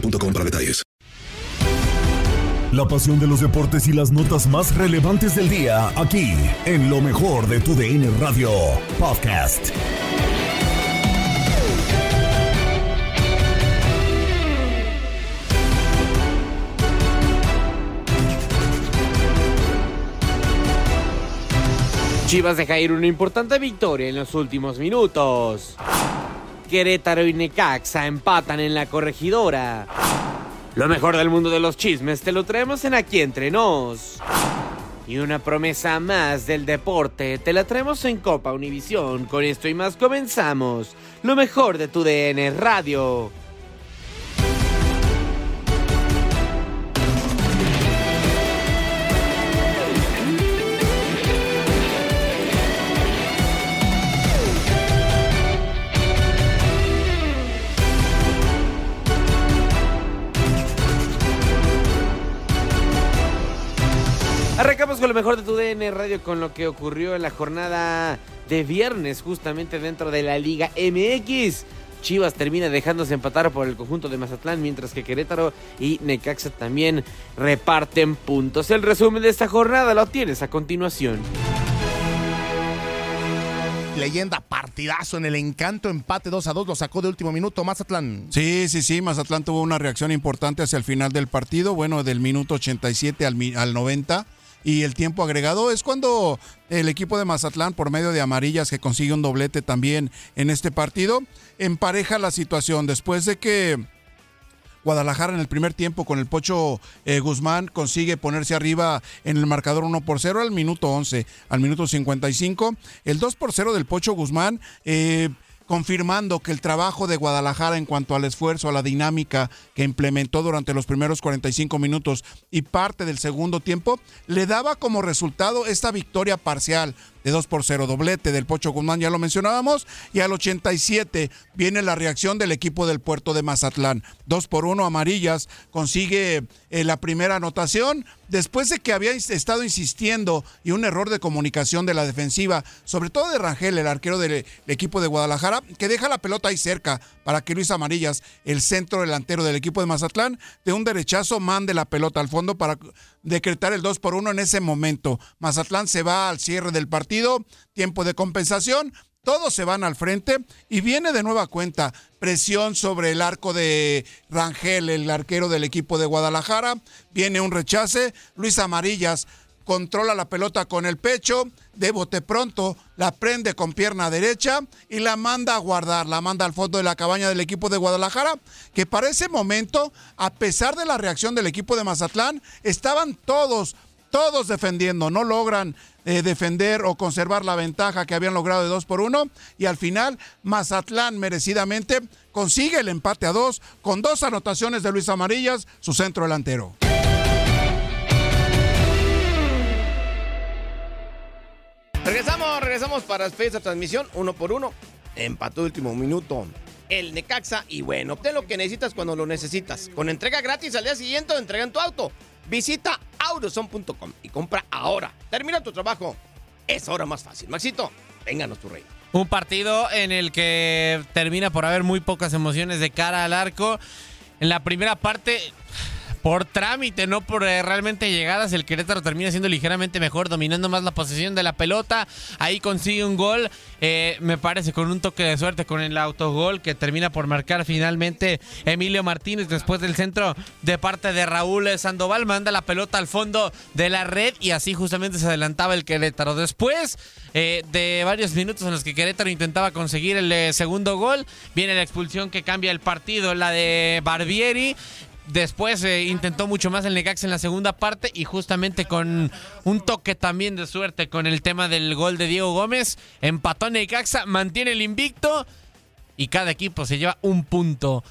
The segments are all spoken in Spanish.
boostmobile.com para detalles. La pasión de los deportes y las notas más relevantes del día, aquí, en lo mejor de tu DN Radio Podcast. Chivas deja ir una importante victoria en los últimos minutos. Querétaro y Necaxa empatan en la corregidora. Lo mejor del mundo de los chismes te lo traemos en Aquí Entre Nos. Y una promesa más del deporte te la traemos en Copa Univisión. Con esto y más comenzamos. Lo mejor de tu DN Radio. Con lo mejor de tu DN Radio con lo que ocurrió en la jornada de viernes justamente dentro de la Liga MX. Chivas termina dejándose empatar por el conjunto de Mazatlán, mientras que Querétaro y Necaxa también reparten puntos. El resumen de esta jornada lo tienes a continuación. Leyenda partidazo en el encanto, empate 2 a 2, lo sacó de último minuto Mazatlán. Sí, sí, sí, Mazatlán tuvo una reacción importante hacia el final del partido, bueno, del minuto 87 al, al 90 y el tiempo agregado es cuando el equipo de Mazatlán, por medio de amarillas, que consigue un doblete también en este partido, empareja la situación después de que Guadalajara en el primer tiempo con el Pocho eh, Guzmán consigue ponerse arriba en el marcador 1 por 0 al minuto 11, al minuto 55. El 2 por 0 del Pocho Guzmán. Eh, confirmando que el trabajo de Guadalajara en cuanto al esfuerzo, a la dinámica que implementó durante los primeros 45 minutos y parte del segundo tiempo, le daba como resultado esta victoria parcial de 2 por 0, doblete del Pocho Guzmán, ya lo mencionábamos, y al 87 viene la reacción del equipo del puerto de Mazatlán. 2 por 1 amarillas, consigue eh, la primera anotación, después de que había estado insistiendo y un error de comunicación de la defensiva, sobre todo de Rangel, el arquero del equipo de Guadalajara, que deja la pelota ahí cerca para que Luis Amarillas, el centro delantero del equipo de Mazatlán, de un derechazo mande la pelota al fondo para decretar el 2 por 1 en ese momento. Mazatlán se va al cierre del partido, tiempo de compensación, todos se van al frente y viene de nueva cuenta presión sobre el arco de Rangel, el arquero del equipo de Guadalajara. Viene un rechace. Luis Amarillas controla la pelota con el pecho, de bote pronto la prende con pierna derecha y la manda a guardar, la manda al fondo de la cabaña del equipo de Guadalajara, que para ese momento, a pesar de la reacción del equipo de Mazatlán, estaban todos, todos defendiendo, no logran eh, defender o conservar la ventaja que habían logrado de 2 por 1 y al final Mazatlán merecidamente consigue el empate a 2 con dos anotaciones de Luis Amarillas, su centro delantero. Regresamos, regresamos para esta transmisión, uno por uno. Empató último minuto el Necaxa y bueno, obtén lo que necesitas cuando lo necesitas. Con entrega gratis al día siguiente o entrega en tu auto. Visita autoson.com y compra ahora. Termina tu trabajo. Es ahora más fácil. Maxito, vénganos tu rey. Un partido en el que termina por haber muy pocas emociones de cara al arco. En la primera parte por trámite, no por eh, realmente llegadas. El Querétaro termina siendo ligeramente mejor, dominando más la posesión de la pelota. Ahí consigue un gol, eh, me parece, con un toque de suerte con el autogol que termina por marcar finalmente Emilio Martínez después del centro de parte de Raúl Sandoval. Manda la pelota al fondo de la red y así justamente se adelantaba el Querétaro. Después eh, de varios minutos en los que Querétaro intentaba conseguir el segundo gol, viene la expulsión que cambia el partido, la de Barbieri. Después eh, intentó mucho más el Necaxa en la segunda parte y justamente con un toque también de suerte con el tema del gol de Diego Gómez, empató Necaxa, mantiene el invicto y cada equipo se lleva un punto.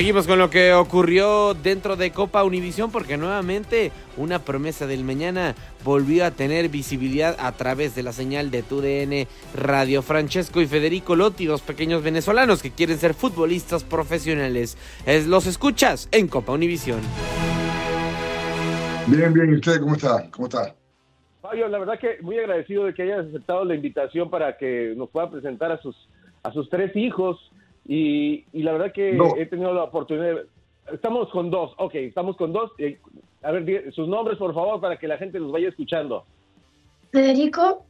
Seguimos con lo que ocurrió dentro de Copa Univisión porque nuevamente una promesa del mañana volvió a tener visibilidad a través de la señal de TUDN Radio. Francesco y Federico Lotti, dos pequeños venezolanos que quieren ser futbolistas profesionales. los escuchas en Copa Univisión. Bien, bien, ¿y usted cómo está? ¿Cómo está? Fabio, la verdad que muy agradecido de que hayas aceptado la invitación para que nos pueda presentar a sus, a sus tres hijos y, la verdad que he tenido la oportunidad. Estamos con dos, ok, estamos con dos. a ver, sus nombres, por favor, para que la gente los vaya escuchando. Federico,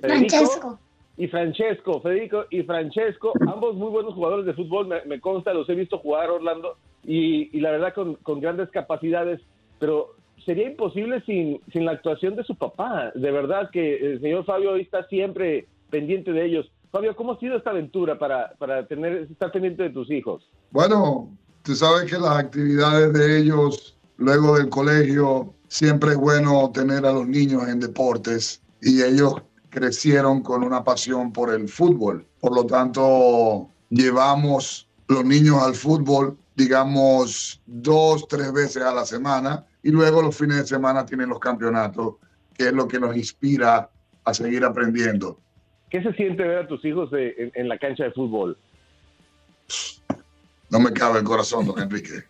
Francesco. Y Francesco, Federico y Francesco, ambos muy buenos jugadores de fútbol, me, consta, los he visto jugar Orlando, y, y la verdad con, con, grandes capacidades, pero sería imposible sin, sin la actuación de su papá. De verdad que el señor Fabio hoy está siempre pendiente de ellos. Fabio, ¿cómo ha sido esta aventura para, para tener, estar pendiente de tus hijos? Bueno, tú sabes que las actividades de ellos luego del colegio, siempre es bueno tener a los niños en deportes y ellos crecieron con una pasión por el fútbol. Por lo tanto, llevamos los niños al fútbol, digamos, dos, tres veces a la semana y luego los fines de semana tienen los campeonatos, que es lo que nos inspira a seguir aprendiendo. ¿Qué se siente ver a tus hijos en, la cancha de fútbol? No me cabe el corazón, don Enrique.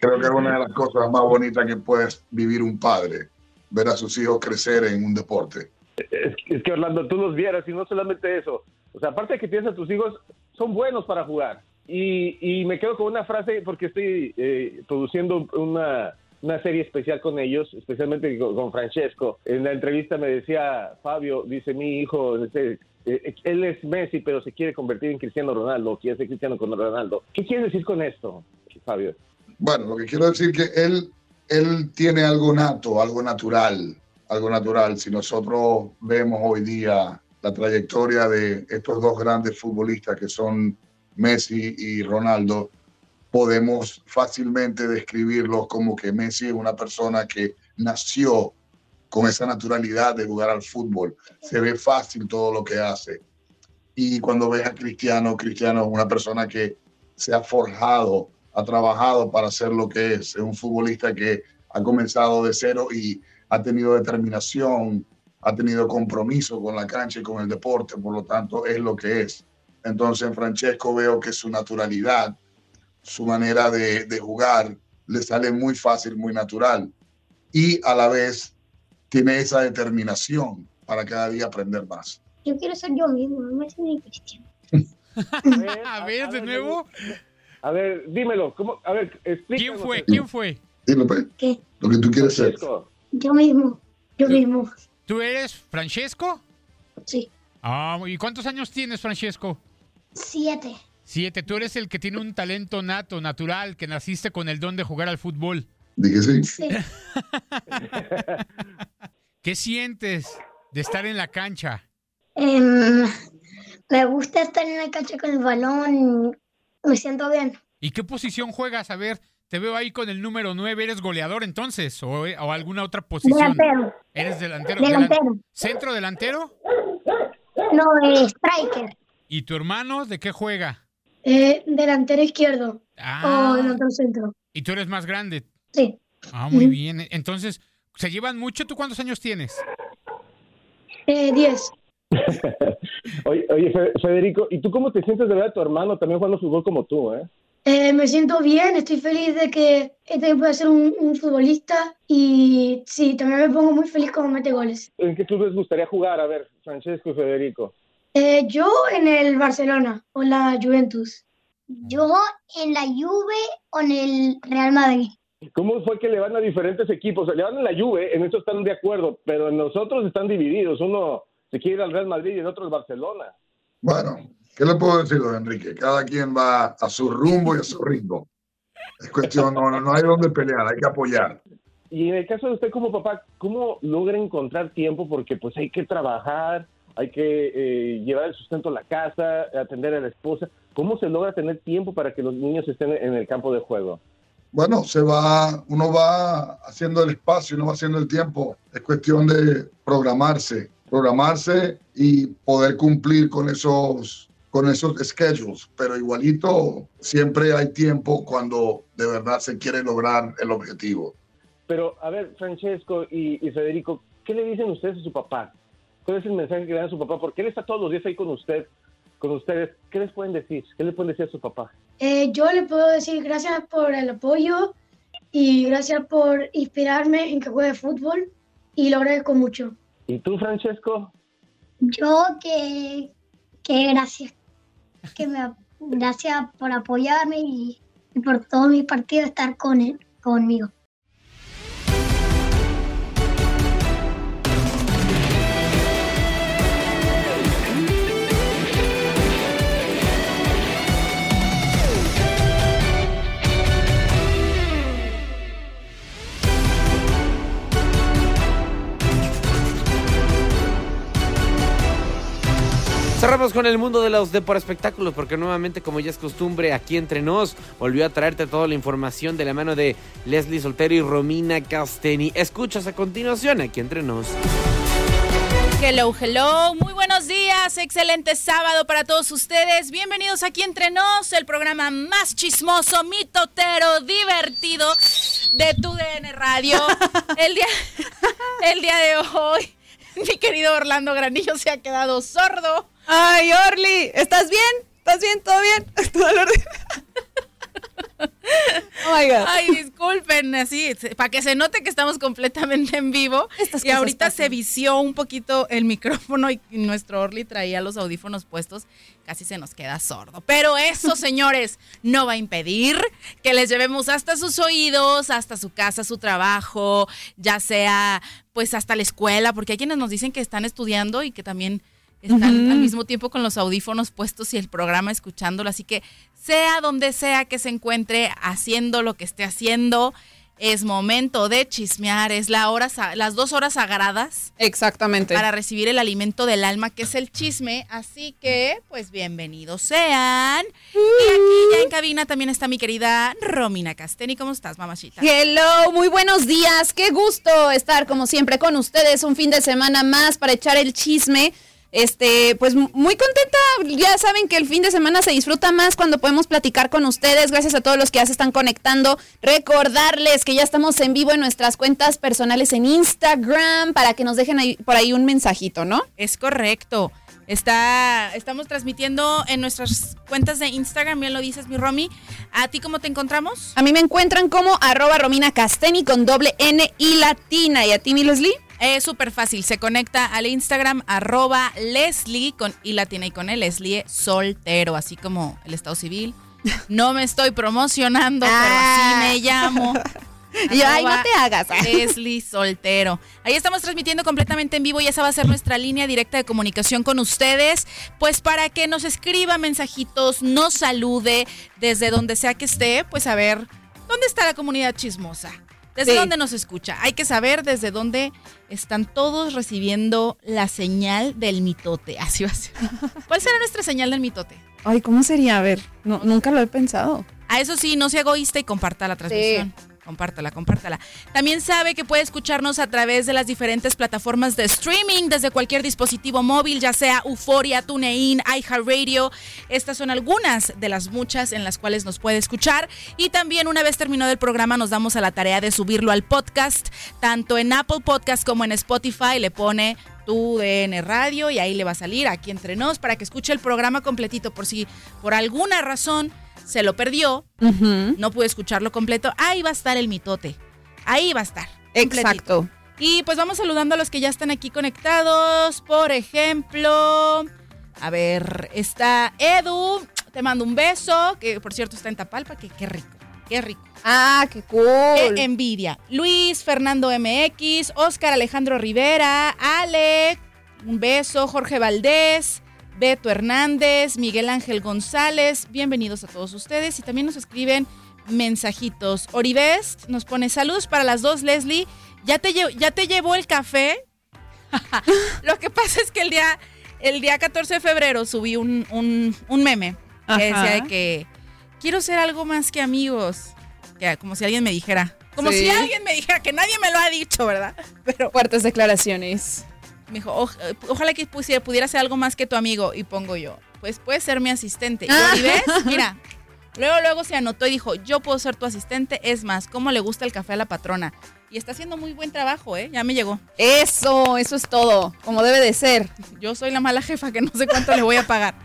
Creo que es una de las cosas más bonitas que puede vivir un padre, ver a sus hijos crecer en un deporte. Es, que Orlando, tú los vieras y no solamente eso. O sea, aparte de que tienes a tus hijos, son buenos para jugar. Y, me quedo con una frase porque estoy eh, produciendo una, una serie especial con ellos, especialmente con, Francesco. En la entrevista me decía Fabio, dice mi hijo, eh, él es Messi, pero se quiere convertir en Cristiano Ronaldo, quiere ser Cristiano Ronaldo. ¿Qué quiere decir con esto, Fabio? Bueno, lo que quiero decir que él, él tiene algo nato, algo natural, algo natural. Si nosotros vemos hoy día la trayectoria de estos dos grandes futbolistas que son Messi y Ronaldo, podemos fácilmente describirlo como que Messi es una persona que nació con esa naturalidad de jugar al fútbol. Se ve fácil todo lo que hace. Y cuando ves a Cristiano, Cristiano es una persona que se ha forjado, ha trabajado para ser lo que es. Es un futbolista que ha comenzado de cero y ha tenido determinación, ha tenido compromiso con la cancha y con el deporte, por lo tanto es lo que es. Entonces en Francesco veo que su naturalidad, su manera de, jugar le sale muy fácil, muy natural. Y a la vez tiene esa determinación para cada día aprender más. Yo quiero ser yo mismo, no me ni Cristiano. A ver, de nuevo. A ver, dímelo. ¿cómo? A ver. ¿Quién fue? ¿Quién fue? Dilo, pe. ¿Qué? Lo que tú quieres ser. Yo mismo. Yo mismo. ¿Tú eres Francesco? Sí. Ah, ¿y cuántos años tienes, Francesco? Siete. Siete. Tú eres el que tiene un talento nato, natural, que naciste con el don de jugar al fútbol. Dije sí. Sí. ¿Qué sientes de estar en la cancha? Em, me gusta estar en la cancha con el balón. Me siento bien. ¿Y qué posición juegas? A ver, te veo ahí con el número 9. ¿Eres goleador entonces? ¿O, o alguna otra posición? Delantero. ¿Eres delantero? Delantero. Delan- ¿Centro delantero? No, eh, striker. ¿Y tu hermano de qué juega? Eh, delantero izquierdo. Ah. O delantero centro. ¿Y tú eres más grande? Sí. Ah, muy bien. Entonces, ¿se llevan mucho? ¿Tú cuántos años tienes? Eh, diez. Oye, oye, Fe- Federico, ¿y tú cómo te sientes de ver a tu hermano también jugando fútbol como tú, eh? Eh, me siento bien, estoy feliz de que este pueda ser un, un futbolista y sí, también me pongo muy feliz cuando mete goles. ¿En qué club les gustaría jugar? A ver, Francesco y Federico. Eh, yo en el Barcelona o la Juventus. Yo en la Juve o en el Real Madrid. ¿Cómo fue que le van a diferentes equipos? Le van a la Juve, en eso están de acuerdo, pero en nosotros están divididos. Uno se quiere ir al Real Madrid y el otro al Barcelona. Bueno, ¿qué le puedo decir, don Enrique? Cada quien va a su rumbo y a su ritmo. Es cuestión, no, no, no hay donde pelear, hay que apoyar. Y en el caso de usted como papá, ¿cómo logra encontrar tiempo? Porque pues hay que trabajar, hay que eh, llevar el sustento a la casa, atender a la esposa. ¿Cómo se logra tener tiempo para que los niños estén en el campo de juego? Bueno, se va, uno va haciendo el espacio, uno va haciendo el tiempo. Es cuestión de programarse, programarse y poder cumplir con esos, con esos schedules. Pero igualito, siempre hay tiempo cuando de verdad se quiere lograr el objetivo. Pero, a ver, Francesco y, y Federico, ¿qué le dicen ustedes a su papá? ¿Cuál es el mensaje que le dan a su papá? Porque él está todos los días ahí con usted, con ustedes. ¿Qué les pueden decir? ¿Qué le pueden decir a su papá? Eh, yo le puedo decir gracias por el apoyo y gracias por inspirarme en que juegue fútbol y lo agradezco mucho. ¿Y tú, Francesco? Yo que, que gracias. Que me, gracias por apoyarme y, y por todos mis partidos estar con él, conmigo. Con el mundo de los por espectáculos porque nuevamente, como ya es costumbre, aquí entre nos volvió a traerte toda la información de la mano de Leslie Soltero y Romina Casteni. Escuchas a continuación aquí entre nos. Hello, hello, muy buenos días, excelente sábado para todos ustedes. Bienvenidos aquí entre nos, el programa más chismoso, mitotero, divertido de tu DN Radio. El día, el día de hoy, mi querido Orlando Granillo se ha quedado sordo. Ay, Orly, ¿estás bien? ¿Estás bien? ¿Todo bien? ¿Todo al orden? Oh my God. Ay, disculpen, así, para que se note que estamos completamente en vivo. Estas y ahorita pasan. se vició un poquito el micrófono y nuestro Orly traía los audífonos puestos, casi se nos queda sordo. Pero eso, señores, no va a impedir que les llevemos hasta sus oídos, hasta su casa, su trabajo, ya sea pues hasta la escuela, porque hay quienes nos dicen que están estudiando y que también están al mismo tiempo con los audífonos puestos y el programa escuchándolo. Así que sea donde sea que se encuentre haciendo lo que esté haciendo, es momento de chismear. Es la hora, las dos horas sagradas. Exactamente. Para recibir el alimento del alma, que es el chisme. Así que, pues bienvenidos sean. Y aquí ya en cabina también está mi querida Romina Casteni. ¿Cómo estás, mamachita? Hello, muy buenos días. Qué gusto estar como siempre con ustedes un fin de semana más para echar el chisme. Este, pues muy contenta. Ya saben que el fin de semana se disfruta más cuando podemos platicar con ustedes. Gracias a todos los que ya se están conectando. Recordarles que ya estamos en vivo en nuestras cuentas personales en Instagram para que nos dejen ahí, por ahí un mensajito, ¿no? Es correcto. Está, estamos transmitiendo en nuestras cuentas de Instagram, bien lo dices, mi Romy. ¿A ti cómo te encontramos? A mí me encuentran como arroba Romina Casteni con doble N y latina. ¿Y a ti, mi Leslie? Es súper fácil. Se conecta al Instagram arroba Leslie con y latina y con el Leslie soltero, así como el estado civil. No me estoy promocionando, pero así me llamo. Y ay, no te hagas. Leslie Soltero. Ahí estamos transmitiendo completamente en vivo y esa va a ser nuestra línea directa de comunicación con ustedes, pues para que nos escriba mensajitos, nos salude desde donde sea que esté, pues a ver dónde está la comunidad chismosa. ¿Desde Sí. dónde nos escucha? Hay que saber desde dónde están todos recibiendo la señal del mitote. Así va a ser. ¿Cuál será nuestra señal del mitote? Ay, ¿cómo sería? A ver, no, nunca lo he pensado. A eso sí, no sea egoísta y comparta la transmisión. Compártala, compártala. También sabe que puede escucharnos a través de las diferentes plataformas de streaming desde cualquier dispositivo móvil, ya sea Euforia, TuneIn, iHeartRadio. Estas son algunas de las muchas en las cuales nos puede escuchar. Y también una vez terminado el programa nos damos a la tarea de subirlo al podcast, tanto en Apple Podcast como en Spotify. Le pone tu DN Radio y ahí le va a salir aquí entre nos para que escuche el programa completito por si por alguna razón se lo perdió, no pude escucharlo completo, ahí va a estar el mitote. Ahí va a estar. completito. Exacto. Y pues vamos saludando a los que ya están aquí conectados. Por ejemplo, a ver, está Edu, te mando un beso, que por cierto está en Tapalpa, que qué rico, qué rico. Ah, qué cool. Qué envidia. Luis, Fernando MX, Oscar Alejandro Rivera, Ale, un beso, Jorge Valdés, Beto Hernández, Miguel Ángel González, bienvenidos a todos ustedes y también nos escriben mensajitos. Oribest nos pone saludos para las dos, Leslie. ¿Ya te, ya te llevó el café? Lo que pasa es que el día, el día 14 de febrero subí un, un- un meme que Ajá. decía de que quiero ser algo más que amigos. Que, como si alguien me dijera. Como Sí. si alguien me dijera, que nadie me lo ha dicho, ¿verdad? Pero Fuertes declaraciones. Me dijo, "Oj- eh, ojalá que pusiera, pudiera ser algo más que tu amigo. Y pongo yo, pues puedes ser mi asistente. Ah. Y ves, mira, luego, luego se anotó y dijo, yo puedo ser tu asistente. Es más, ¿cómo le gusta el café a la patrona? Y está haciendo muy buen trabajo, ¿eh? Ya me llegó. Eso, eso es todo, como debe de ser. Yo soy la mala jefa que no sé cuánto le voy a pagar.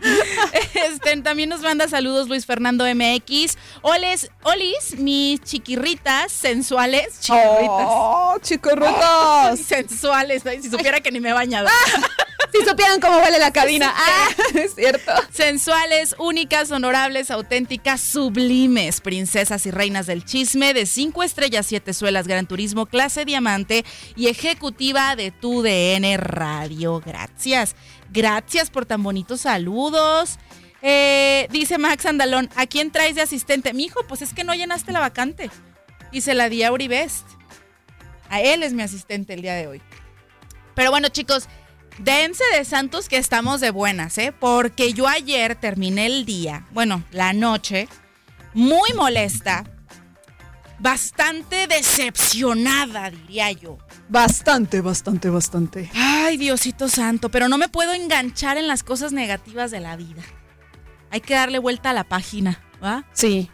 Este, también nos manda saludos Luis Fernando MX. Oles, olis, mis chiquirritas sensuales. Chiquirritas. Oh, chicorrotos. sensuales. Si supiera que ni me he bañado. Si supieran cómo huele la cabina. Ah, es cierto. Sensuales, únicas, honorables, auténticas, sublimes, princesas y reinas del chisme de 5 estrellas, 7 suelas, Gran Turismo, clase diamante y ejecutiva de tu DN Radio. Gracias. Gracias por tan bonitos saludos. Eh, dice Max Andalón, ¿a quién traes de asistente? Mi hijo, pues es que no llenaste la vacante. Y se la di a Uribest. A él es mi asistente el día de hoy. Pero bueno, chicos, dense de santos que estamos de buenas, ¿eh? Porque yo ayer terminé el día, bueno, la noche, muy molesta, bastante decepcionada, diría yo. Bastante, bastante, bastante. Ay, Diosito Santo, pero no me puedo enganchar en las cosas negativas de la vida. Hay que darle vuelta a la página, ¿va? Sí,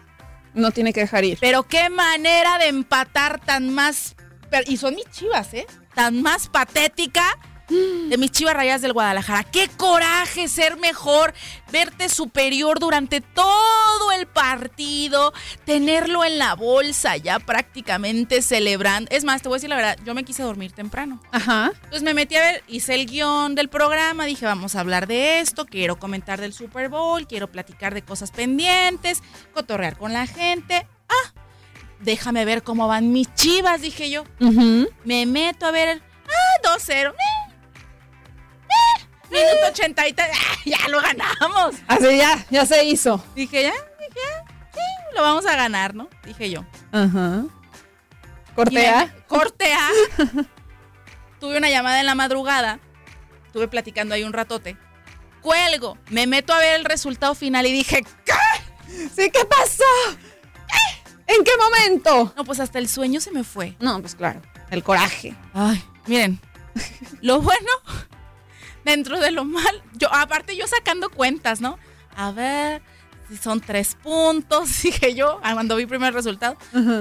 no tiene que dejar ir. Pero qué manera de empatar tan más. y son mis chivas, ¿eh? Tan más patética de mis chivas rayas del Guadalajara. Qué coraje ser mejor, verte superior durante todo el partido, tenerlo en la bolsa ya prácticamente celebrando. Es más, te voy a decir la verdad, yo me quise dormir temprano. Ajá. Entonces me metí a ver, hice el guion del programa, dije, vamos a hablar de esto, quiero comentar del Super Bowl, quiero platicar de cosas pendientes, cotorrear con la gente. Ah, déjame ver cómo van mis chivas, dije yo. Me meto a ver, ah, 2-0. eh, eh, minuto 83, ah, ya lo ganamos. Así ya, ya se hizo. Dije, ya, dije, ya, sí, lo vamos a ganar, ¿no? Dije yo. Ajá. Cortea. Cortea. Tuve una llamada en la madrugada. Estuve platicando ahí un ratote. Cuelgo. Me meto a ver el resultado final y dije, ¿qué? Sí, ¿qué pasó? ¿En qué momento? No, pues hasta el sueño se me fue. No, pues claro. El coraje. Ay, miren. Lo bueno, dentro de lo mal. Yo, aparte, yo sacando cuentas, ¿no? A ver, si son tres puntos, dije yo, ah, cuando vi primer resultado.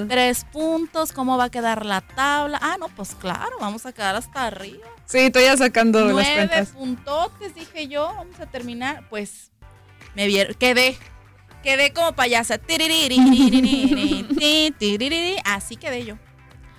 Tres puntos, ¿cómo va a quedar la tabla? Ah, no, pues claro, vamos a quedar hasta arriba. Sí, estoy ya sacando las Nueve cuentas. puntotes, dije yo, vamos a terminar. Pues me vieron, quedé, quedé como payasa. Así quedé yo.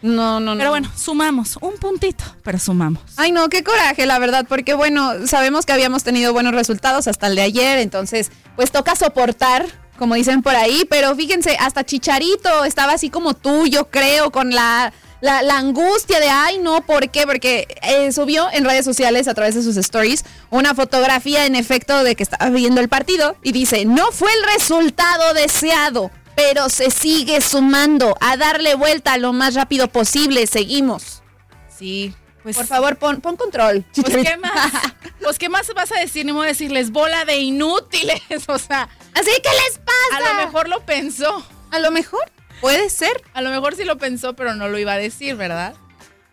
No, no, no. Pero bueno, sumamos un puntito, pero sumamos. Ay, no, qué coraje, la verdad, porque bueno, sabemos que habíamos tenido buenos resultados hasta el de ayer, entonces, pues toca soportar, como dicen por ahí, pero fíjense, hasta Chicharito estaba así como tú, yo creo, con la, la, la angustia de, ay, no, ¿por qué? Porque eh, subió en redes sociales a través de sus stories una fotografía en efecto de que estaba viendo el partido y dice, no fue el resultado deseado pero se sigue sumando a darle vuelta lo más rápido posible. Seguimos. Sí, pues. Por favor, pon, pon control. Pues qué más. pues qué más vas a decir, ni modo decirles bola de inútiles, o sea. Así que les pasa. A lo mejor lo pensó. A lo mejor puede ser. A lo mejor sí lo pensó, pero no lo iba a decir, ¿verdad?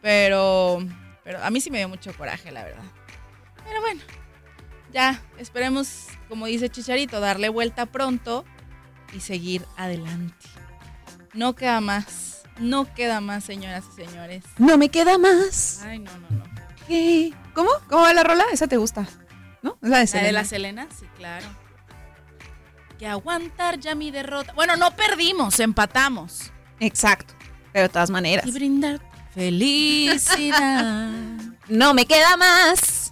Pero, pero a mí sí me dio mucho coraje, la verdad. Pero bueno, ya esperemos, como dice Chicharito, darle vuelta pronto y seguir adelante. No queda más. No queda más, señoras y señores. No me queda más. Ay, no, no, no. ¿Qué? ¿Cómo? ¿Cómo va la rola? Esa te gusta. ¿No? Es la de ¿La Selena. de la Selena? Sí, claro. Que aguantar ya mi derrota. Bueno, no perdimos, empatamos. Exacto. Pero de todas maneras. Y brindar felicidad. no me queda más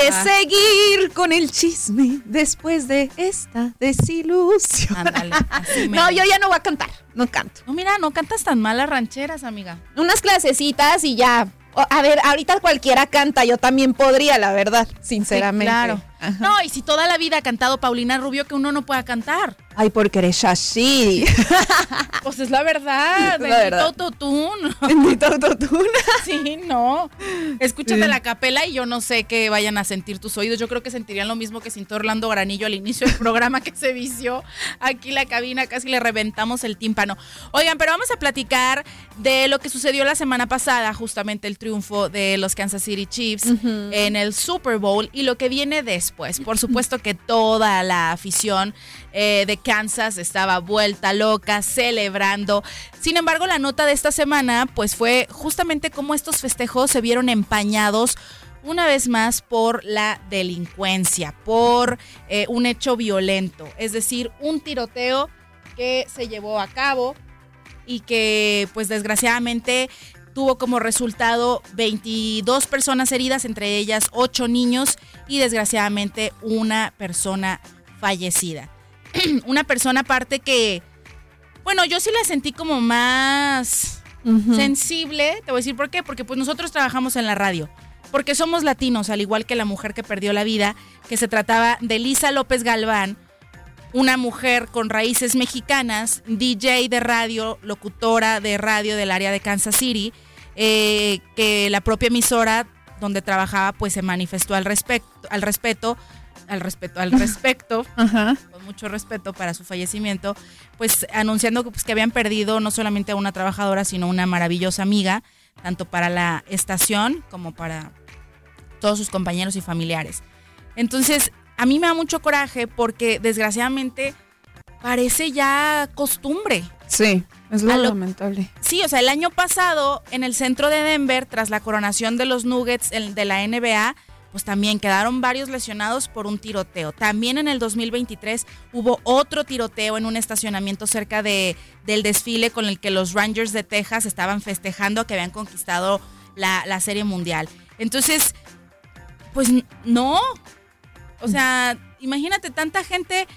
que Ah. seguir con el chisme después de esta desilusión. Ándale, así no, yo ya no voy a cantar. No canto. No, mira, no cantas tan mal las rancheras, amiga. Unas clasecitas y ya. A ver, ahorita cualquiera canta, yo también podría, la verdad, sinceramente. Sí, claro. No, y si toda la vida ha cantado Paulina Rubio, que uno no pueda cantar. Ay, porque eres así. Pues es la verdad. Es la Bendito autotune. Bendito autotune. Sí, no. Escúchate Sí. la capela y yo no sé qué vayan a sentir tus oídos. Yo creo que sentirían lo mismo que sintió Orlando Granillo al inicio del programa que se vició aquí la cabina, casi le reventamos el tímpano. Oigan, pero vamos a platicar de lo que sucedió la semana pasada, justamente el triunfo de los Kansas City Chiefs en el Super Bowl y lo que viene después. Por supuesto que toda la afición eh, de Kansas estaba vuelta loca, celebrando. Sin embargo, la nota de esta semana pues fue justamente cómo estos festejos se vieron empañados una vez más por la delincuencia, por eh, un hecho violento, es decir, un tiroteo que se llevó a cabo y que pues desgraciadamente tuvo como resultado 22 personas heridas, entre ellas 8 niños y desgraciadamente una persona fallecida. una persona aparte que, bueno, yo sí la sentí como más sensible, te voy a decir por qué, porque pues nosotros trabajamos en la radio. Porque somos latinos, al igual que la mujer que perdió la vida, que se trataba de Lisa López Galván, una mujer con raíces mexicanas, DJ de radio, locutora de radio del área de Kansas City, eh, que la propia emisora donde trabajaba pues se manifestó al respecto, al respeto, al respeto, al respecto, Ajá. con mucho respeto para su fallecimiento, pues anunciando que, pues, que habían perdido no solamente a una trabajadora, sino una maravillosa amiga, tanto para la estación como para todos sus compañeros y familiares. Entonces, a mí me da mucho coraje porque desgraciadamente parece ya costumbre. Sí, es lo lamentable. Sí, o sea, el año pasado en el centro de Denver, tras la coronación de los Nuggets el- de la NBA, pues también quedaron varios lesionados por un tiroteo. También en el 2023 hubo otro tiroteo en un estacionamiento cerca de, del desfile con el que los Rangers de Texas estaban festejando que habían conquistado la, la Serie Mundial. Entonces, pues no. O sea, imagínate tanta gente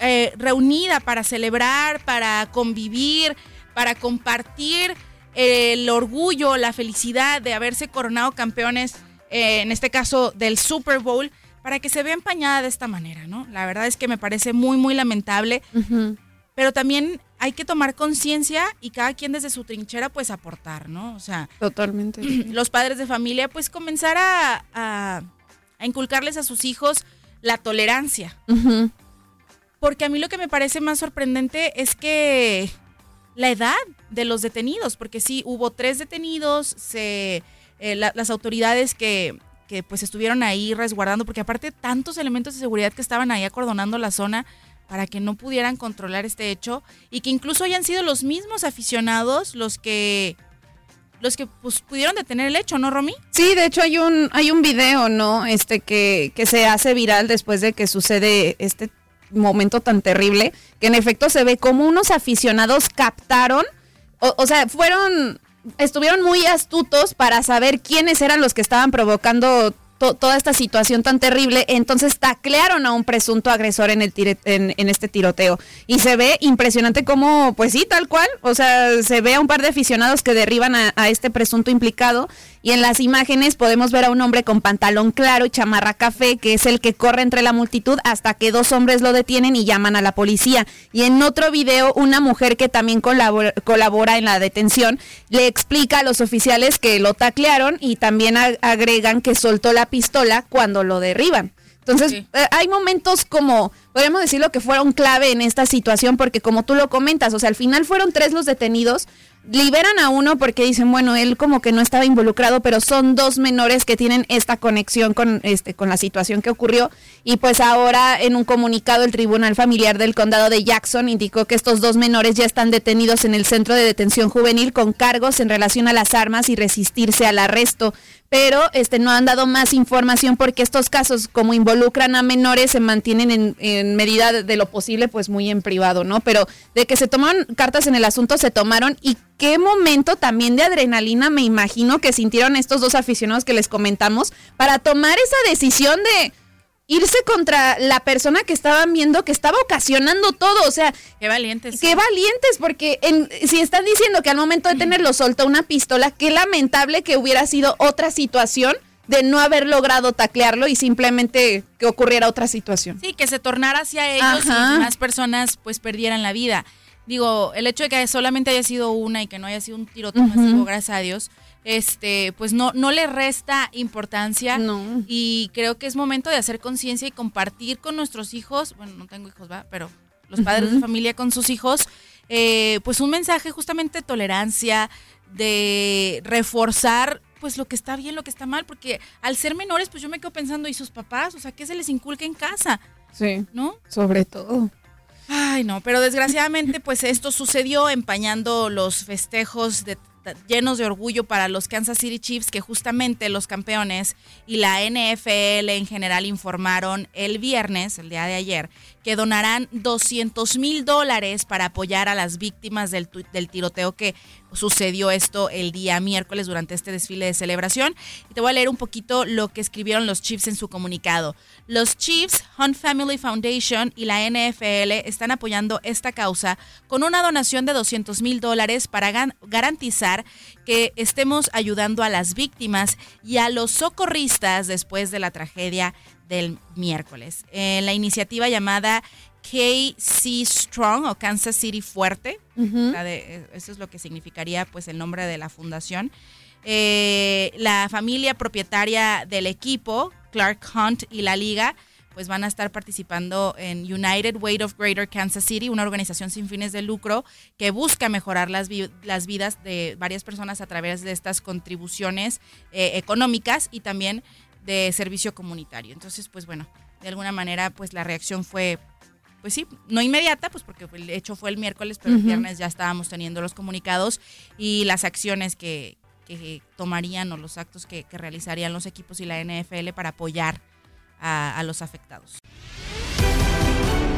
eh, reunida para celebrar, para convivir, para compartir eh, el orgullo, la felicidad de haberse coronado campeones, eh, en este caso del Super Bowl, para que se vea empañada de esta manera, ¿no? La verdad es que me parece muy, muy lamentable, pero también hay que tomar conciencia y cada quien desde su trinchera pues aportar, ¿no? O sea, Totalmente. los padres de familia pues comenzar a, a- a inculcarles a sus hijos la tolerancia. Porque a mí lo que me parece más sorprendente es que la edad de los detenidos, porque sí, hubo tres detenidos, se, eh, la- las autoridades que, que, pues estuvieron ahí resguardando, porque aparte tantos elementos de seguridad que estaban ahí acordonando la zona para que no pudieran controlar este hecho y que incluso hayan sido los mismos aficionados los que los que pues, pudieron detener el hecho, ¿no, Romy? Sí, de hecho hay un hay un video, ¿no? Este que, que se hace viral después de que sucede este momento tan terrible, que en efecto se ve como unos aficionados captaron, o, o sea, fueron estuvieron muy astutos para saber quiénes eran los que estaban provocando to- toda esta situación tan terrible. Entonces taclearon a un presunto agresor en, el en, este tiroteo. Y se ve impresionante como, pues sí, tal cual. O sea, se ve a un par de aficionados que derriban a, este presunto implicado. Y en las imágenes podemos ver a un hombre con pantalón claro y chamarra café, que es el que corre entre la multitud hasta que dos hombres lo detienen y llaman a la policía. Y en otro video, una mujer que también colabora, en la detención le explica a los oficiales que lo taclearon y también ag- agregan que soltó la pistola cuando lo derriban. Entonces, eh, hay momentos como, podríamos decirlo, que fueron clave en esta situación, porque como tú lo comentas, o sea, al final fueron tres los detenidos, liberan a uno porque dicen, bueno, él como que no estaba involucrado, pero son dos menores que tienen esta conexión con, este, con la situación que ocurrió. Y pues ahora en un comunicado el Tribunal Familiar del Condado de Jackson indicó que estos dos menores ya están detenidos en el Centro de Detención Juvenil con cargos en relación a las armas y resistirse al arresto. Pero este, no han dado más información porque estos casos, como involucran a menores, se mantienen en, en medida de, de lo posible, pues muy en privado, ¿no? Pero de que se tomaron cartas en el asunto, se tomaron. Y qué momento también de adrenalina me imagino que sintieron estos dos aficionados que les comentamos para tomar esa decisión de irse contra la persona que estaban viendo que estaba ocasionando todo, o sea, qué valientes. Qué valientes, porque en- si están diciendo que al momento de tenerlo soltó una pistola, qué lamentable que hubiera sido otra situación de no haber logrado taclearlo y simplemente que ocurriera otra situación. Sí, que se tornara hacia ellos Ajá. y más personas pues perdieran la vida. Digo, el hecho de que solamente haya sido una y que no haya sido un tiroteo masivo, gracias a Dios, este, pues no, no le resta importancia. Y creo que es momento de hacer conciencia y compartir con nuestros hijos, bueno, no tengo hijos, va, pero los padres de familia con sus hijos, eh, pues un mensaje justamente de tolerancia, de reforzar pues lo que está bien, lo que está mal, porque al ser menores, pues yo me quedo pensando, ¿y sus papás? O sea, ¿qué se les inculca en casa? Sí. ¿No? Sobre todo. Ay, no, pero desgraciadamente, pues esto sucedió empañando los festejos de- llenos de orgullo para los Kansas City Chiefs, que justamente los campeones y la NFL en general informaron el viernes, el día de ayer, que donarán 200 mil dólares para apoyar a las víctimas del, del tiroteo que sucedió esto el día miércoles durante este desfile de celebración. Y te voy a leer un poquito lo que escribieron los Chiefs en su comunicado. Los Chiefs, Hunt Family Foundation y la NFL están apoyando esta causa con una donación de 200 mil dólares para garantizar que estemos ayudando a las víctimas y a los socorristas después de la tragedia del miércoles. En la iniciativa llamada KC Strong o Kansas City Fuerte, Ujú. la de- eh, eso es lo que significaría pues el nombre de la fundación. Eh, la familia propietaria del equipo, Clark Hunt y la liga, pues van a estar participando en United Way of Greater Kansas City, una organización sin fines de lucro que busca mejorar las, vi- las vidas de varias personas a través de estas contribuciones eh, económicas y también de servicio comunitario. Entonces, pues bueno, de alguna manera, pues la reacción fue pues sí, no inmediata, pues porque el hecho fue el miércoles, pero el viernes ya estábamos teniendo los comunicados y las acciones que, que tomarían o los actos que, que realizarían los equipos y la NFL para apoyar a, a los afectados.